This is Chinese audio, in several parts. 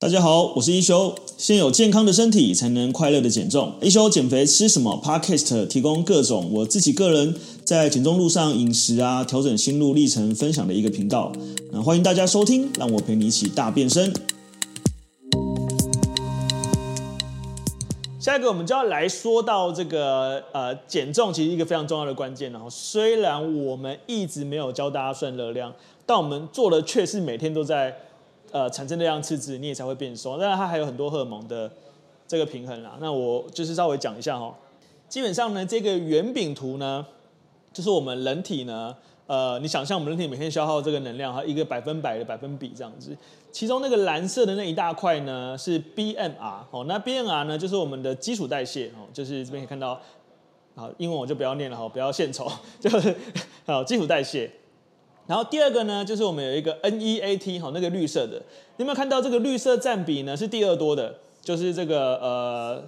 大家好，我是一休。先有健康的身体，才能快乐的减重。一休减肥吃什么？Podcast 提供各种我自己个人在减重路上饮食啊，调整心路历程分享的一个频道。那欢迎大家收听，让我陪你一起大变身。下一个我们就要来说到这个呃减重，其实一个非常重要的关键。然后虽然我们一直没有教大家算热量，但我们做的却是每天都在。呃，产生热量赤字，你也才会变瘦。当然，它还有很多荷尔蒙的这个平衡啦。那我就是稍微讲一下哈。基本上呢，这个圆饼图呢，就是我们人体呢，呃，你想象我们人体每天消耗这个能量哈，一个百分百的百分比这样子。其中那个蓝色的那一大块呢，是 BMR 哦。那 BMR 呢，就是我们的基础代谢哦，就是这边可以看到，好，英文我就不要念了哈，不要献丑，就是好基础代谢。然后第二个呢，就是我们有一个 NEAT 哈，那个绿色的，你有没有看到这个绿色占比呢？是第二多的，就是这个呃，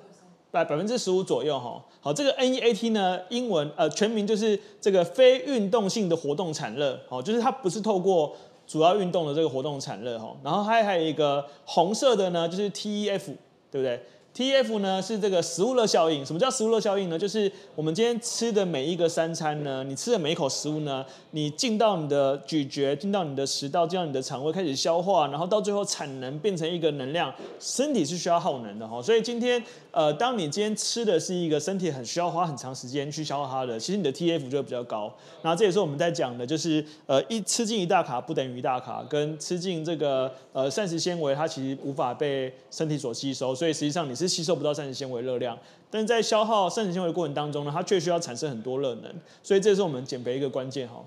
百百分之十五左右哈。好，这个 NEAT 呢，英文呃全名就是这个非运动性的活动产热，好，就是它不是透过主要运动的这个活动产热哈。然后还还有一个红色的呢，就是 TEF，对不对？TF 呢是这个食物热效应。什么叫食物热效应呢？就是我们今天吃的每一个三餐呢，你吃的每一口食物呢，你进到你的咀嚼，进到你的食道，进到你的肠胃开始消化，然后到最后产能变成一个能量，身体是需要耗能的哈。所以今天呃，当你今天吃的是一个身体很需要花很长时间去消化它的，其实你的 TF 就会比较高。那这也是我们在讲的，就是呃一吃进一大卡不等于一大卡，跟吃进这个呃膳食纤维，它其实无法被身体所吸收，所以实际上你是吸收不到膳食纤维热量，但是在消耗膳食纤维的过程当中呢，它却需要产生很多热能，所以这是我们减肥一个关键哈。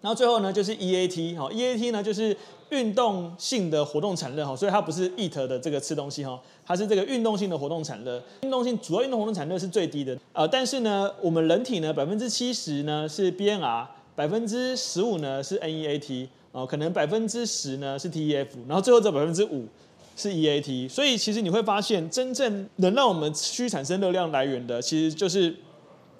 然后最后呢，就是 EAT 哈，EAT 呢就是运动性的活动产热哈，所以它不是 eat 的这个吃东西哈，它是这个运动性的活动产热。运动性主要运动活动产热是最低的，呃，但是呢，我们人体呢百分之七十呢是 B N R，百分之十五呢是 NEAT，哦，可能百分之十呢是 TEF，然后最后这百分之五。是 EAT，所以其实你会发现，真正能让我们持续产生热量来源的，其实就是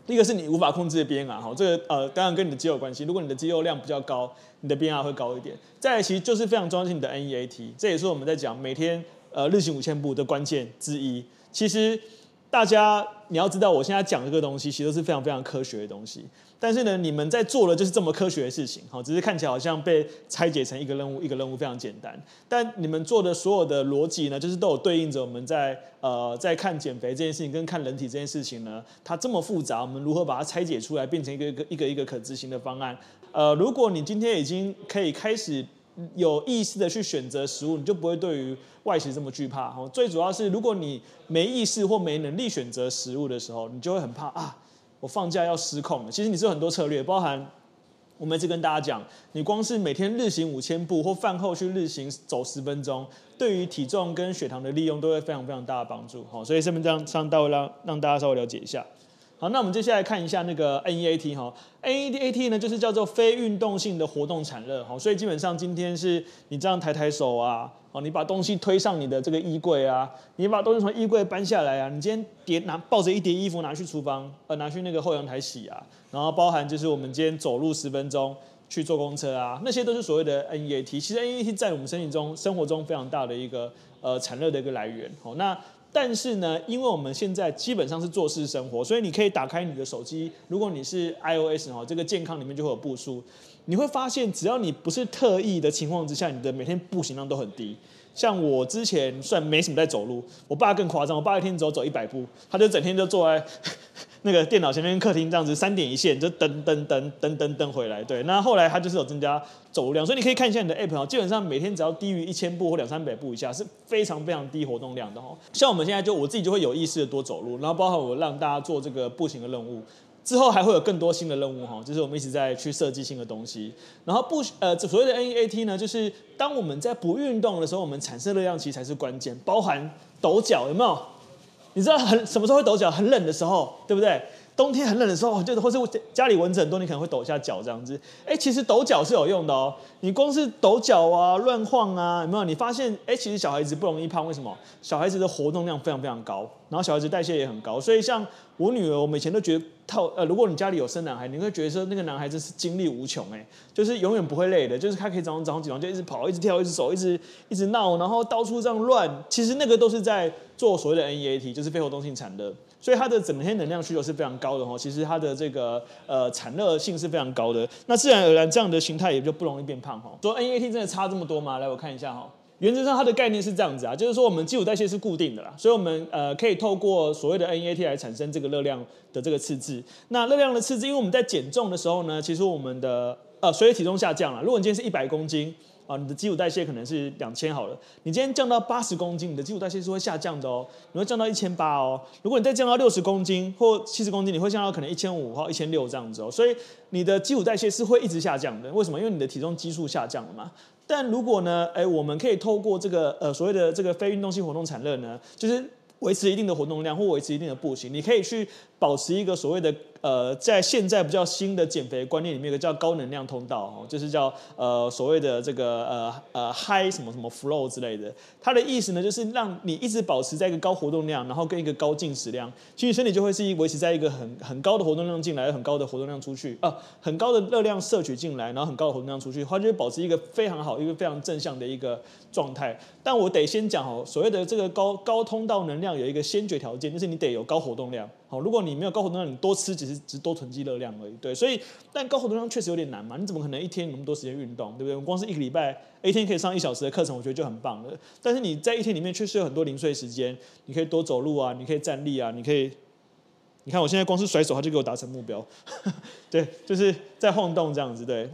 一个是你无法控制的 BMR 哈，这个呃当然跟你的肌肉关系。如果你的肌肉量比较高，你的 BMR 会高一点。再来，其实就是非常重要是你的 NEAT，这也是我们在讲每天呃日行五千步的关键之一。其实大家你要知道，我现在讲这个东西，其实都是非常非常科学的东西。但是呢，你们在做的就是这么科学的事情，好，只是看起来好像被拆解成一个任务，一个任务非常简单。但你们做的所有的逻辑呢，就是都有对应着我们在呃在看减肥这件事情跟看人体这件事情呢，它这么复杂，我们如何把它拆解出来，变成一个一个一个一个可执行的方案？呃，如果你今天已经可以开始有意识的去选择食物，你就不会对于外食这么惧怕。哈，最主要是如果你没意识或没能力选择食物的时候，你就会很怕啊。我放假要失控了。其实你是有很多策略，包含我们一直跟大家讲，你光是每天日行五千步或饭后去日行走十分钟，对于体重跟血糖的利用都会非常非常大的帮助。好，所以这边这样上大会让让大家稍微了解一下。好，那我们接下来看一下那个 NEAT 哈，NEAT 呢就是叫做非运动性的活动产热。哈，所以基本上今天是你这样抬抬手啊。哦，你把东西推上你的这个衣柜啊，你把东西从衣柜搬下来啊，你今天叠拿抱着一叠衣服拿去厨房，呃，拿去那个后阳台洗啊，然后包含就是我们今天走路十分钟去坐公车啊，那些都是所谓的 NEAT。其实 NEAT 在我们身体中生活中非常大的一个呃产热的一个来源。好，那但是呢，因为我们现在基本上是做事生活，所以你可以打开你的手机，如果你是 iOS 哦，这个健康里面就会有步数。你会发现，只要你不是特意的情况之下，你的每天步行量都很低。像我之前算没什么在走路，我爸更夸张，我爸一天只走走一百步，他就整天就坐在那个电脑前面，客厅这样子三点一线，就噔噔噔噔噔噔回来。对，那后来它就是有增加走路量，所以你可以看一下你的 app 哦基本上每天只要低于一千步或两三百步以下，是非常非常低活动量的哦。像我们现在就我自己就会有意识的多走路，然后包括我让大家做这个步行的任务。之后还会有更多新的任务哈，就是我们一直在去设计新的东西。然后不呃，所谓的 NEAT 呢，就是当我们在不运动的时候，我们产生热量其实才是关键，包含抖脚有没有？你知道很什么时候会抖脚？很冷的时候，对不对？冬天很冷的时候，就是或是家里蚊子很多，你可能会抖一下脚这样子。哎，其实抖脚是有用的哦。你光是抖脚啊、乱晃啊，有没有？你发现哎，其实小孩子不容易胖，为什么？小孩子的活动量非常非常高，然后小孩子代谢也很高。所以像我女儿，我们以前都觉得，套呃，如果你家里有生男孩，你会觉得说那个男孩子是精力无穷，哎，就是永远不会累的，就是他可以早上早上起床就一直跑、一直跳、一直走、一直一直闹，然后到处这样乱。其实那个都是在做所谓的 NEAT，就是非活动性产热。所以它的整天能量需求是非常高的哈，其实它的这个呃产热性是非常高的，那自然而然这样的形态也就不容易变胖哈。说 NEAT 真的差这么多吗？来我看一下哈，原则上它的概念是这样子啊，就是说我们基础代谢是固定的啦，所以我们呃可以透过所谓的 NEAT 来产生这个热量的这个赤字。那热量的赤字，因为我们在减重的时候呢，其实我们的呃随着体重下降了，如果你今天是一百公斤。啊，你的基础代谢可能是两千好了，你今天降到八十公斤，你的基础代谢是会下降的哦，你会降到一千八哦。如果你再降到六十公斤或七十公斤，你会降到可能一千五或一千六这样子哦。所以你的基础代谢是会一直下降的，为什么？因为你的体重基数下降了嘛。但如果呢，哎，我们可以透过这个呃所谓的这个非运动性活动产热呢，就是维持一定的活动量或维持一定的步行，你可以去保持一个所谓的。呃，在现在比较新的减肥观念里面，有个叫高能量通道哦，就是叫呃所谓的这个呃呃 high 什么什么 flow 之类的。它的意思呢，就是让你一直保持在一个高活动量，然后跟一个高进食量，其实身体就会是维持在一个很很高的活动量进来，很高的活动量出去啊，很高的热量摄取进来，然后很高的活动量出去，它就会保持一个非常好、一个非常正向的一个状态。但我得先讲哦，所谓的这个高高通道能量有一个先决条件，就是你得有高活动量。好，如果你没有高活动量，你多吃只是只是多囤积热量而已。对，所以但高活动量确实有点难嘛，你怎么可能一天有那么多时间运动，对不对？我光是一个礼拜一天可以上一小时的课程，我觉得就很棒了。但是你在一天里面确实有很多零碎时间，你可以多走路啊，你可以站立啊，你可以，你看我现在光是甩手，他就给我达成目标，对，就是在晃动这样子，对。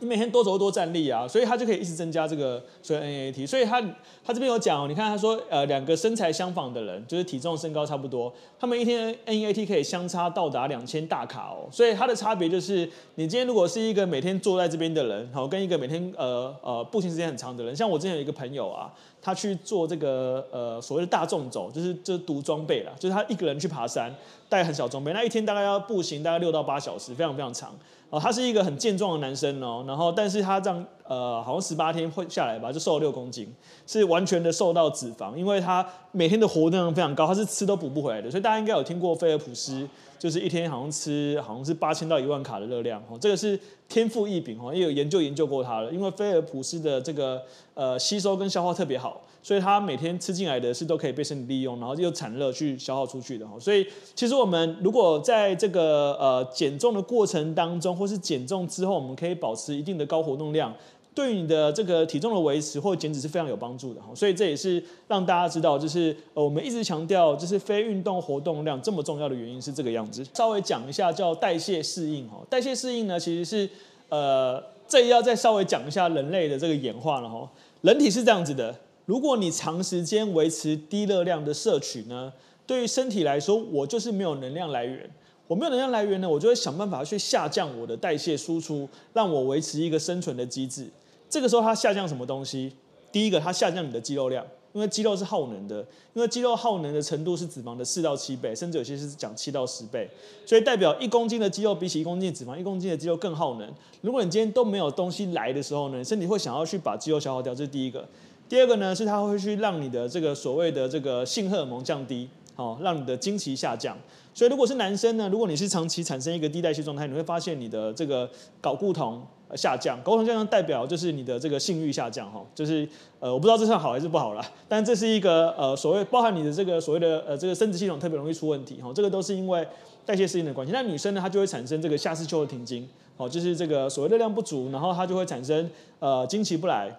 你每天多走多站立啊，所以他就可以一直增加这个所以 NEAT。所以他他这边有讲哦，你看他说呃两个身材相仿的人，就是体重身高差不多，他们一天 NEAT 可以相差到达两千大卡哦。所以它的差别就是，你今天如果是一个每天坐在这边的人，好跟一个每天呃呃步行时间很长的人，像我之前有一个朋友啊，他去做这个呃所谓的大众走，就是就是独装备啦，就是他一个人去爬山，带很小装备，那一天大概要步行大概六到八小时，非常非常长。哦，他是一个很健壮的男生哦，然后但是他这样呃，好像十八天会下来吧，就瘦了六公斤，是完全的瘦到脂肪，因为他每天的活动量非常高，他是吃都补不回来的，所以大家应该有听过菲尔普斯，就是一天好像吃好像是八千到一万卡的热量哦，这个是天赋异禀哦，也有研究研究过他了，因为菲尔普斯的这个呃吸收跟消化特别好。所以他每天吃进来的是都可以被身体利用，然后又产热去消耗出去的哈。所以其实我们如果在这个呃减重的过程当中，或是减重之后，我们可以保持一定的高活动量，对你的这个体重的维持或减脂是非常有帮助的哈。所以这也是让大家知道，就是呃我们一直强调，就是非运动活动量这么重要的原因是这个样子。稍微讲一下叫代谢适应哈，代谢适应呢其实是呃这要再稍微讲一下人类的这个演化了哈。人体是这样子的。如果你长时间维持低热量的摄取呢，对于身体来说，我就是没有能量来源。我没有能量来源呢，我就会想办法去下降我的代谢输出，让我维持一个生存的机制。这个时候它下降什么东西？第一个，它下降你的肌肉量，因为肌肉是耗能的，因为肌肉耗能的程度是脂肪的四到七倍，甚至有些是讲七到十倍，所以代表一公斤的肌肉比起一公斤的脂肪，一公斤的肌肉更耗能。如果你今天都没有东西来的时候呢，身体会想要去把肌肉消耗掉，这是第一个。第二个呢，是它会去让你的这个所谓的这个性荷尔蒙降低，好，让你的经期下降。所以如果是男生呢，如果你是长期产生一个低代谢状态，你会发现你的这个睾固酮下降，睾固酮下降代表就是你的这个性欲下降，哈，就是呃，我不知道这算好还是不好啦，但这是一个呃所谓包含你的这个所谓的呃这个生殖系统特别容易出问题，哈，这个都是因为代谢适应的关系。那女生呢，她就会产生这个夏至秋的停经，哦，就是这个所谓热量不足，然后她就会产生呃经期不来。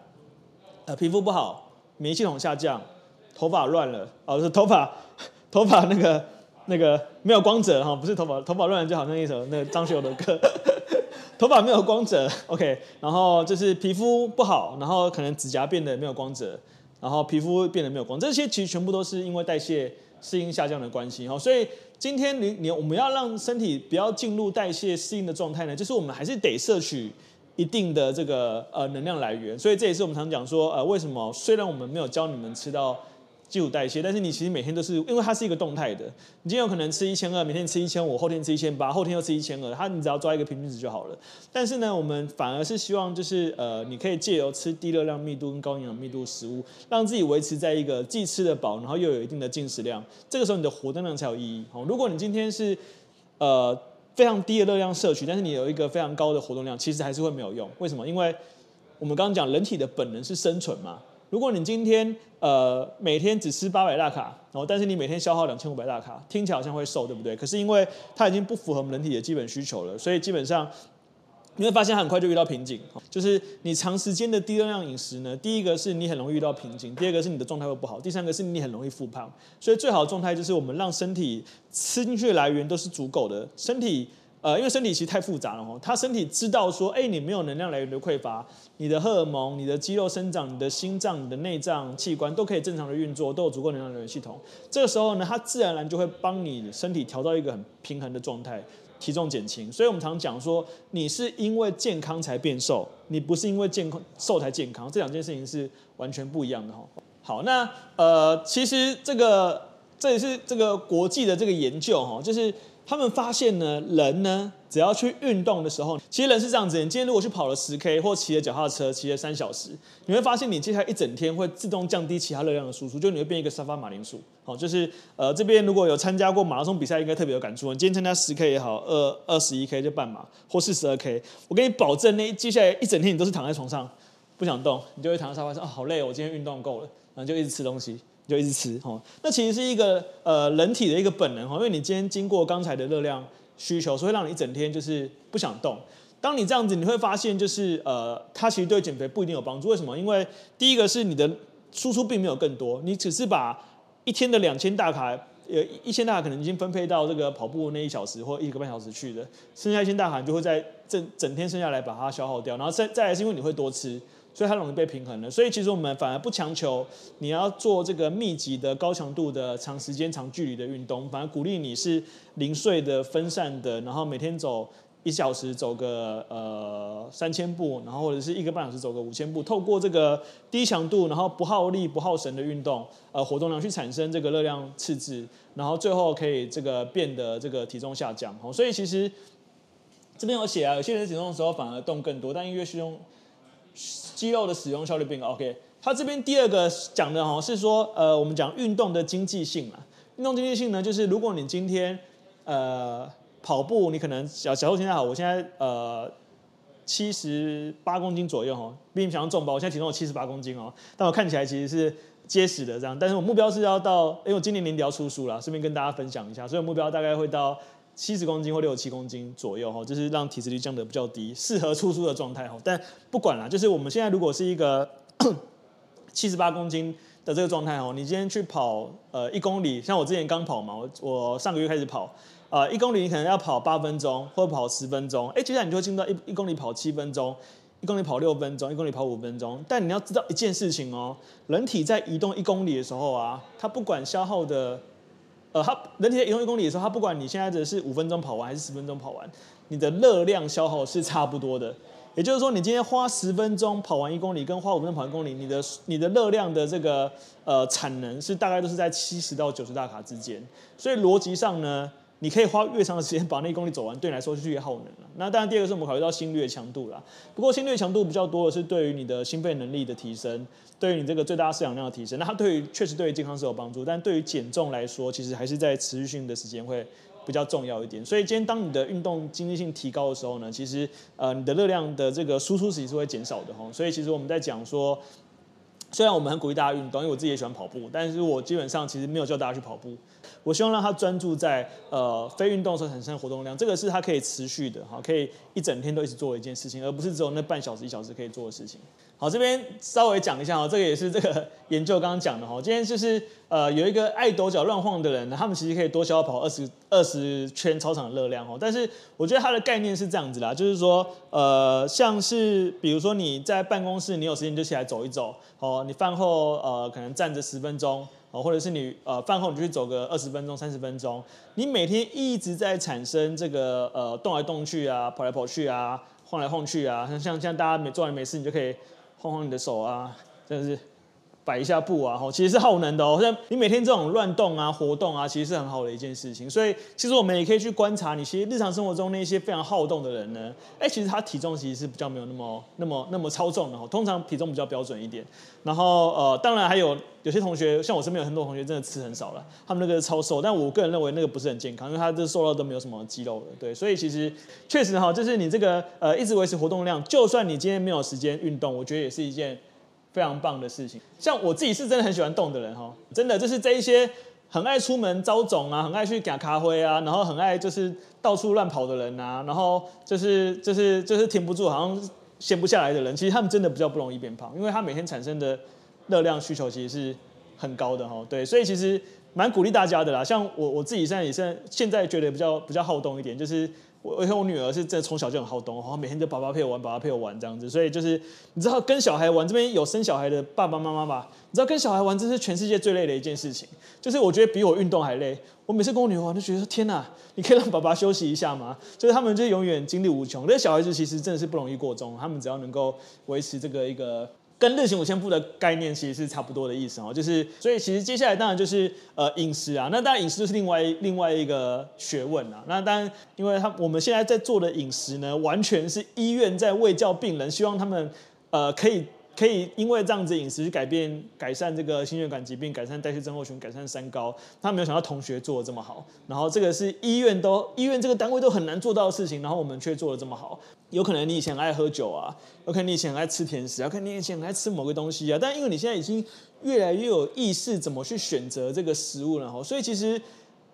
呃，皮肤不好，免疫系统下降，头发乱了，哦，是头发，头发那个那个没有光泽哈，不是头发，头发乱就好像一首那个张学友的歌，头发没有光泽，OK，然后就是皮肤不好，然后可能指甲变得没有光泽，然后皮肤变得没有光，这些其实全部都是因为代谢适应下降的关系哈，所以今天你你我们要让身体不要进入代谢适应的状态呢，就是我们还是得摄取。一定的这个呃能量来源，所以这也是我们常讲说呃为什么虽然我们没有教你们吃到基础代谢，但是你其实每天都是，因为它是一个动态的，你今天有可能吃一千二，明天吃一千五，后天吃一千八，后天又吃一千二，它你只要抓一个平均值就好了。但是呢，我们反而是希望就是呃，你可以借由吃低热量密度跟高营养密度食物，让自己维持在一个既吃得饱，然后又有一定的进食量，这个时候你的活动量才有意义。哦，如果你今天是呃非常低的热量摄取，但是你有一个非常高的活动量，其实还是会没有用。为什么？因为我们刚刚讲人体的本能是生存嘛。如果你今天呃每天只吃八百大卡，然后但是你每天消耗两千五百大卡，听起来好像会瘦，对不对？可是因为它已经不符合我们人体的基本需求了，所以基本上你会发现很快就遇到瓶颈。就是你长时间的低热量饮食呢，第一个是你很容易遇到瓶颈，第二个是你的状态会不好，第三个是你很容易复胖。所以最好的状态就是我们让身体吃进去的来源都是足够的，身体。呃，因为身体其实太复杂了哦，他身体知道说，哎，你没有能量来源的匮乏，你的荷尔蒙、你的肌肉生长、你的心脏、你的内脏器官都可以正常的运作，都有足够能量来源系统。这个时候呢，它自然而然就会帮你身体调到一个很平衡的状态，体重减轻。所以我们常讲说，你是因为健康才变瘦，你不是因为健康瘦才健康，这两件事情是完全不一样的哈。好，那呃，其实这个这也是这个国际的这个研究哈，就是。他们发现呢，人呢，只要去运动的时候，其实人是这样子。你今天如果去跑了十 K，或骑了脚踏车骑了三小时，你会发现你接下来一整天会自动降低其他热量的输出，就你会变一个沙发马铃薯。好，就是呃这边如果有参加过马拉松比赛，应该特别有感触。你今天参加十 K 也好，二二十一 K 就半马，或四十二 K，我给你保证，那接下来一整天你都是躺在床上不想动，你就会躺在沙发上，啊好累，我今天运动够了，然后就一直吃东西。就一直吃哈，那其实是一个呃人体的一个本能哈，因为你今天经过刚才的热量需求，所以让你一整天就是不想动。当你这样子，你会发现就是呃，它其实对减肥不一定有帮助。为什么？因为第一个是你的输出并没有更多，你只是把一天的两千大卡，呃一千大卡可能已经分配到这个跑步那一小时或一个半小时去的，剩下一千大卡你就会在整整天剩下来把它消耗掉，然后再再来是因为你会多吃。所以它容易被平衡了，所以其实我们反而不强求你要做这个密集的、高强度的、长时间、长距离的运动，反而鼓励你是零碎的、分散的，然后每天走一小时，走个呃三千步，然后或者是一个半小时走个五千步，透过这个低强度，然后不耗力、不耗神的运动，呃，活动量去产生这个热量赤字，然后最后可以这个变得这个体重下降。哦，所以其实这边有写啊，有些人体重的时候反而动更多，但因为是用。肌肉的使用效率变高。OK，他这边第二个讲的哈是说，呃，我们讲运动的经济性嘛。运动经济性呢，就是如果你今天呃跑步，你可能小小后现在好，我现在呃七十八公斤左右哈，比你想象重吧？我现在体重有七十八公斤哦，但我看起来其实是结实的这样。但是我目标是要到，因为我今年年底要出书了，顺便跟大家分享一下，所以我目标大概会到。七十公斤或六十七公斤左右哈，就是让体脂率降得比较低，适合出书的状态哈。但不管啦，就是我们现在如果是一个 七十八公斤的这个状态哦，你今天去跑呃一公里，像我之前刚跑嘛，我我上个月开始跑，呃一公里你可能要跑八分钟或者跑十分钟，哎，接下来你就会进入到一一公里跑七分钟，一公里跑六分钟，一公里跑五分钟。但你要知道一件事情哦，人体在移动一公里的时候啊，它不管消耗的。呃，它人体在移动一公里的时候，它不管你现在的是五分钟跑完还是十分钟跑完，你的热量消耗是差不多的。也就是说，你今天花十分钟跑完一公里，跟花五分钟跑一公里，你的你的热量的这个呃产能是大概都是在七十到九十大卡之间。所以逻辑上呢，你可以花越长的时间把那一公里走完，对你来说是越耗能了。那当然，第二个是我们考虑到心率的强度啦。不过心率强度比较多的是对于你的心肺能力的提升，对于你这个最大摄氧量的提升。那它对于确实对于健康是有帮助，但对于减重来说，其实还是在持续性的时间会比较重要一点。所以今天当你的运动经济性提高的时候呢，其实呃你的热量的这个输出其实是会减少的哈。所以其实我们在讲说。虽然我们很鼓励大家运动，因为我自己也喜欢跑步，但是我基本上其实没有叫大家去跑步。我希望让他专注在呃非运动时候产生活动量，这个是他可以持续的哈，可以一整天都一直做一件事情，而不是只有那半小时一小时可以做的事情。好，这边稍微讲一下哦，这个也是这个研究刚刚讲的哈。今天就是呃有一个爱抖脚乱晃的人，他们其实可以多消耗跑二十二十圈操场的热量哦。但是我觉得它的概念是这样子啦，就是说呃像是比如说你在办公室，你有时间就起来走一走哦。你饭后呃可能站着十分钟哦，或者是你呃饭后你就去走个二十分钟、三十分钟。你每天一直在产生这个呃动来动去啊，跑来跑去啊，晃来晃去啊，像像像大家每做完没事，你就可以。晃晃你的手啊，真的是摆一下步啊，吼，其实是耗能的哦。像你每天这种乱动啊、活动啊，其实是很好的一件事情。所以，其实我们也可以去观察你其实日常生活中那些非常好动的人呢，哎，其实他体重其实是比较没有那么、那么、那么超重的哈。通常体重比较标准一点。然后，呃，当然还有有些同学，像我身边有很多同学真的吃很少了，他们那个超瘦。但我个人认为那个不是很健康，因为他这瘦到都没有什么肌肉了。对，所以其实确实哈，就是你这个呃一直维持活动量，就算你今天没有时间运动，我觉得也是一件。非常棒的事情，像我自己是真的很喜欢动的人哈，真的就是这一些很爱出门招总啊，很爱去赶咖啡啊，然后很爱就是到处乱跑的人啊，然后就是就是就是停不住，好像闲不下来的人，其实他们真的比较不容易变胖，因为他每天产生的热量需求其实是很高的哈，对，所以其实蛮鼓励大家的啦。像我我自己现在也是现在觉得比较比较好动一点，就是。我而且我女儿是真的从小就很好动，然后每天就爸爸陪我玩，爸爸陪我玩这样子，所以就是你知道跟小孩玩，这边有生小孩的爸爸妈妈吧？你知道跟小孩玩，这是全世界最累的一件事情，就是我觉得比我运动还累。我每次跟我女儿玩，就觉得天哪，你可以让爸爸休息一下吗？就是他们就永远精力无穷。那小孩子其实真的是不容易过重，他们只要能够维持这个一个。跟日行五千步的概念其实是差不多的意思哦，就是所以其实接下来当然就是呃饮食啊，那当然饮食就是另外另外一个学问啊。那当然，因为他我们现在在做的饮食呢，完全是医院在喂教病人，希望他们呃可以。可以因为这样子饮食去改变、改善这个心血管疾病、改善代谢症候群、改善三高，他没有想到同学做的这么好。然后这个是医院都医院这个单位都很难做到的事情，然后我们却做的这么好。有可能你以前爱喝酒啊，有可能你以前爱吃甜食，有可能你以前爱吃某个东西啊，但因为你现在已经越来越有意识怎么去选择这个食物了，所以其实。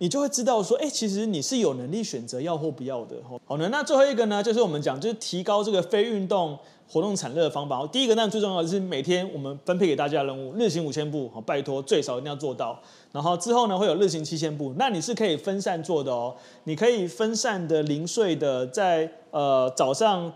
你就会知道说，哎，其实你是有能力选择要或不要的。好呢，那最后一个呢，就是我们讲，就是提高这个非运动活动产热的方法。第一个，那最重要的是每天我们分配给大家的任务，日行五千步，好，拜托最少一定要做到。然后之后呢，会有日行七千步，那你是可以分散做的哦。你可以分散的、零碎的，在呃早上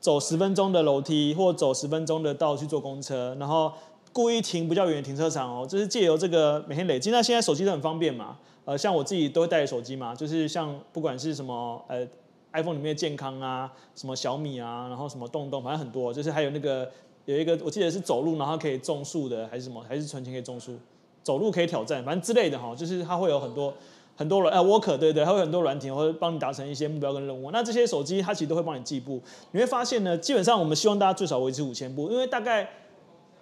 走十分钟的楼梯，或走十分钟的道去坐公车，然后故意停比较远的停车场哦，就是借由这个每天累积。那现在手机都很方便嘛。呃，像我自己都会带着手机嘛，就是像不管是什么呃，iPhone 里面的健康啊，什么小米啊，然后什么动动，反正很多，就是还有那个有一个我记得是走路然后可以种树的，还是什么，还是存钱可以种树，走路可以挑战，反正之类的哈，就是它会有很多很多软呃，Worker 对对，它会很多软体，会帮你达成一些目标跟任务。那这些手机它其实都会帮你计步，你会发现呢，基本上我们希望大家最少维持五千步，因为大概。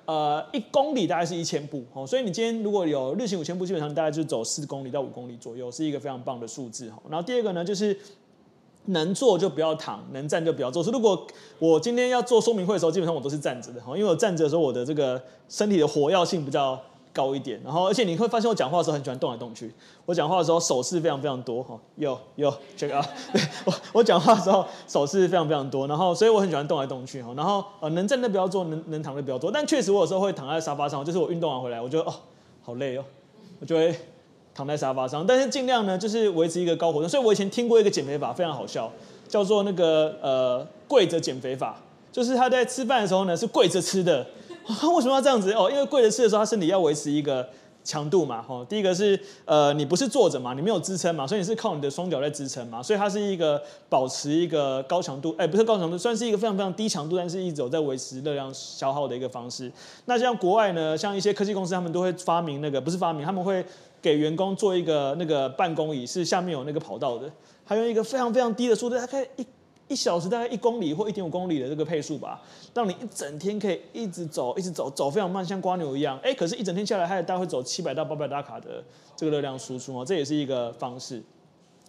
呃，一公里大概是一千步，哦，所以你今天如果有日行五千步，基本上大概就走四公里到五公里左右，是一个非常棒的数字，哈。然后第二个呢，就是能坐就不要躺，能站就不要坐。所以如果我今天要做说明会的时候，基本上我都是站着的，哈，因为我站着的时候，我的这个身体的活跃性比较。高一点，然后而且你会发现我讲话的时候很喜欢动来动去。我讲话的时候手势非常非常多哈，有有这个啊，对我 我讲话的时候手势非常非常多，然后所以我很喜欢动来动去哈。然后呃能站的不要坐，能能躺的比较多。但确实我有时候会躺在沙发上，就是我运动完回来，我觉得哦好累哦，我就会躺在沙发上。但是尽量呢就是维持一个高活动。所以我以前听过一个减肥法，非常好笑，叫做那个呃跪着减肥法，就是他在吃饭的时候呢是跪着吃的。他 为什么要这样子哦？因为跪着吃的时候，他身体要维持一个强度嘛。吼，第一个是呃，你不是坐着嘛，你没有支撑嘛，所以你是靠你的双脚在支撑嘛，所以它是一个保持一个高强度，哎，不是高强度，算是一个非常非常低强度，但是一直有在维持热量消耗的一个方式。那像国外呢，像一些科技公司，他们都会发明那个，不是发明，他们会给员工做一个那个办公椅，是下面有那个跑道的，还用一个非常非常低的速度，它可以一。一小时大概一公里或一点五公里的这个配速吧，让你一整天可以一直走，一直走，走非常慢，像蜗牛一样。哎，可是，一整天下来，它也大概会走七百到八百大卡的这个热量输出哦，这也是一个方式。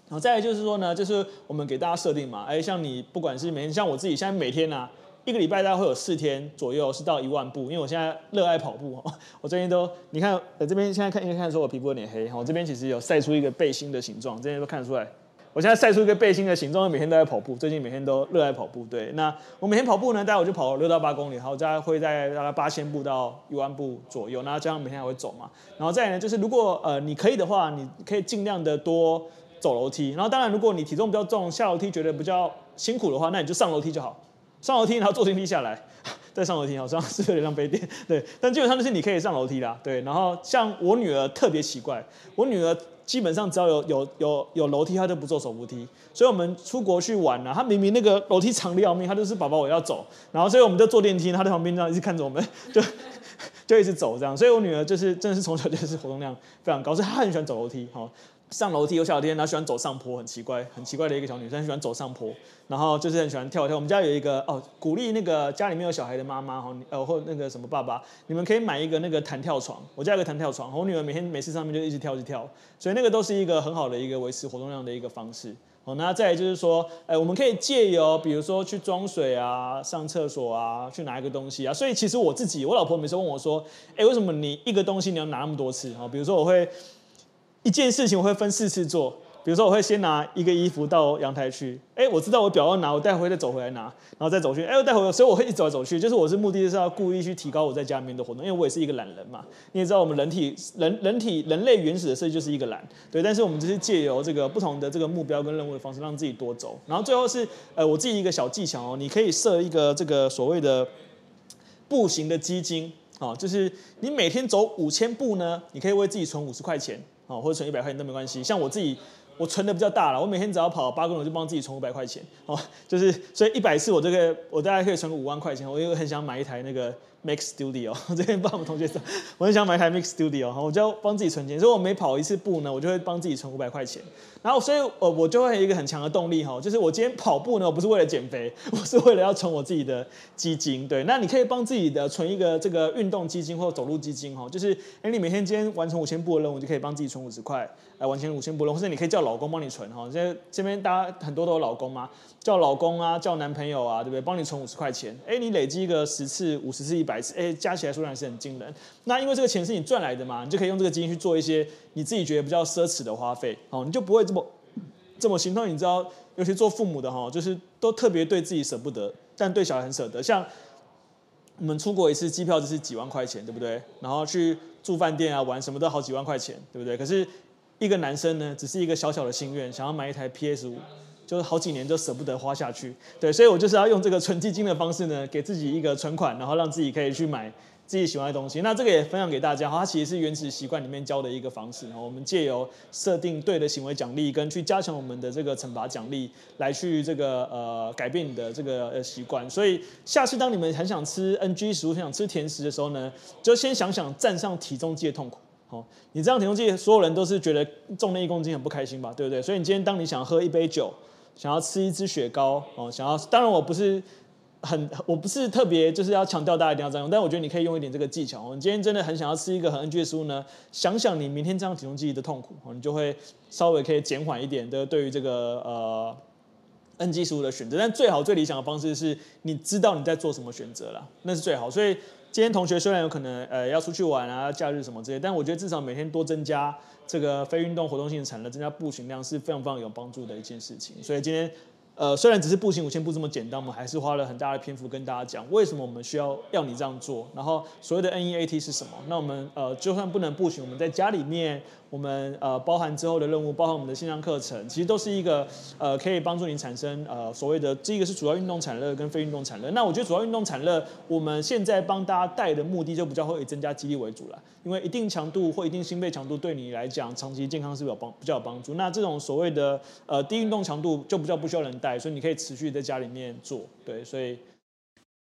然后再来就是说呢，就是我们给大家设定嘛，哎，像你不管是每天，像我自己现在每天啊，一个礼拜大概会有四天左右是到一万步，因为我现在热爱跑步哦，我最近都你看，在这边现在看应该看说我皮肤有点黑，我这边其实有晒出一个背心的形状，这边都看得出来。我现在晒出一个背心的形状，每天都在跑步。最近每天都热爱跑步。对，那我每天跑步呢，大概我就跑六到八公里，然后大概会在大概八千步到一万步左右。那这样每天还会走嘛？然后再来呢，就是如果呃你可以的话，你可以尽量的多走楼梯。然后当然，如果你体重比较重，下楼梯觉得比较辛苦的话，那你就上楼梯就好。上楼梯，然后坐电梯下来。再上楼梯，好像是有点浪费电。对，但基本上就是你可以上楼梯啦。对，然后像我女儿特别奇怪，我女儿基本上只要有有有有楼梯，他就不坐手扶梯。所以我们出国去玩啊，他明明那个楼梯长的要命，他就是宝宝我要走，然后所以我们就坐电梯，他在旁边这样一直看着我们，就就一直走这样。所以我女儿就是真的是从小就是活动量非常高，所以她很喜欢走楼梯。好。上楼梯有小天，她喜欢走上坡，很奇怪，很奇怪的一个小女生，喜欢走上坡，然后就是很喜欢跳跳。我们家有一个哦，鼓励那个家里面有小孩的妈妈哈，呃或那个什么爸爸，你们可以买一个那个弹跳床。我家有个弹跳床，我女儿每天每次上面就一直跳一直跳，所以那个都是一个很好的一个维持活动量的一个方式。好，那再来就是说，哎，我们可以借由比如说去装水啊、上厕所啊、去拿一个东西啊。所以其实我自己，我老婆每次问我说，哎，为什么你一个东西你要拿那么多次？哈，比如说我会。一件事情我会分四次做，比如说我会先拿一个衣服到阳台去，哎，我知道我表要拿，我待会再走回来拿，然后再走去，哎，我待会，所以我会一走来走去，就是我是目的就是要故意去提高我在家里面的活动，因为我也是一个懒人嘛。你也知道我们人体人人体人类原始的设计就是一个懒，对，但是我们只是借由这个不同的这个目标跟任务的方式，让自己多走。然后最后是呃我自己一个小技巧哦，你可以设一个这个所谓的步行的基金，哦，就是你每天走五千步呢，你可以为自己存五十块钱。哦，或者存一百块钱都没关系。像我自己，我存的比较大了，我每天只要跑八公里，就帮自己存五百块钱。哦，就是所以一百次我这个，我大概可以存个五万块钱。我又很想买一台那个。Max Studio，这边帮我们同学说，我很想买一台 Max Studio 哈，我就要帮自己存钱，所以我每跑一次步呢，我就会帮自己存五百块钱，然后所以呃我就会有一个很强的动力哈，就是我今天跑步呢，我不是为了减肥，我是为了要存我自己的基金，对，那你可以帮自己的存一个这个运动基金或走路基金哈，就是哎你每天今天完成五千步的任务，就可以帮自己存五十块，来完成五千步任务，或者你可以叫老公帮你存哈，现在这边大家很多都有老公嘛，叫老公啊，叫男朋友啊，对不对？帮你存五十块钱，哎你累积一个十次、五十次、一百次，哎加起来。数量是很惊人，那因为这个钱是你赚来的嘛，你就可以用这个基金去做一些你自己觉得比较奢侈的花费，哦，你就不会这么这么心痛。你知道，尤其做父母的哈，就是都特别对自己舍不得，但对小孩很舍得。像我们出国一次机票就是几万块钱，对不对？然后去住饭店啊、玩什么都好几万块钱，对不对？可是一个男生呢，只是一个小小的心愿，想要买一台 PS 五。就是好几年就舍不得花下去，对，所以我就是要用这个存基金的方式呢，给自己一个存款，然后让自己可以去买自己喜欢的东西。那这个也分享给大家，它其实是原始习惯里面教的一个方式。然后我们借由设定对的行为奖励，跟去加强我们的这个惩罚奖励，来去这个呃改变你的这个呃习惯。所以下次当你们很想吃 NG 食物、很想吃甜食的时候呢，就先想想站上体重计的痛苦。好，你这样体重计，所有人都是觉得重了一公斤很不开心吧？对不对？所以你今天当你想喝一杯酒。想要吃一支雪糕哦，想要，当然我不是很，我不是特别就是要强调大家一定要这样用，但我觉得你可以用一点这个技巧。你今天真的很想要吃一个很 NG 的食物呢，想想你明天这样体重计的痛苦，你就会稍微可以减缓一点的对于这个呃 NG 食物的选择。但最好最理想的方式是你知道你在做什么选择啦，那是最好。所以今天同学虽然有可能呃要出去玩啊，假日什么之类，但我觉得至少每天多增加。这个非运动活动性的产热，增加步行量是非常非常有帮助的一件事情。所以今天，呃，虽然只是步行五千步这么简单，我们还是花了很大的篇幅跟大家讲为什么我们需要要你这样做。然后所谓的 NEAT 是什么？那我们呃，就算不能步行，我们在家里面。我们呃包含之后的任务，包含我们的线上课程，其实都是一个呃可以帮助你产生呃所谓的这个是主要运动产热跟非运动产热。那我觉得主要运动产热，我们现在帮大家带的目的就比较会以增加肌力为主了，因为一定强度或一定心肺强度对你来讲长期健康是有帮比较有帮助。那这种所谓的呃低运动强度就比较不需要人带，所以你可以持续在家里面做，对，所以。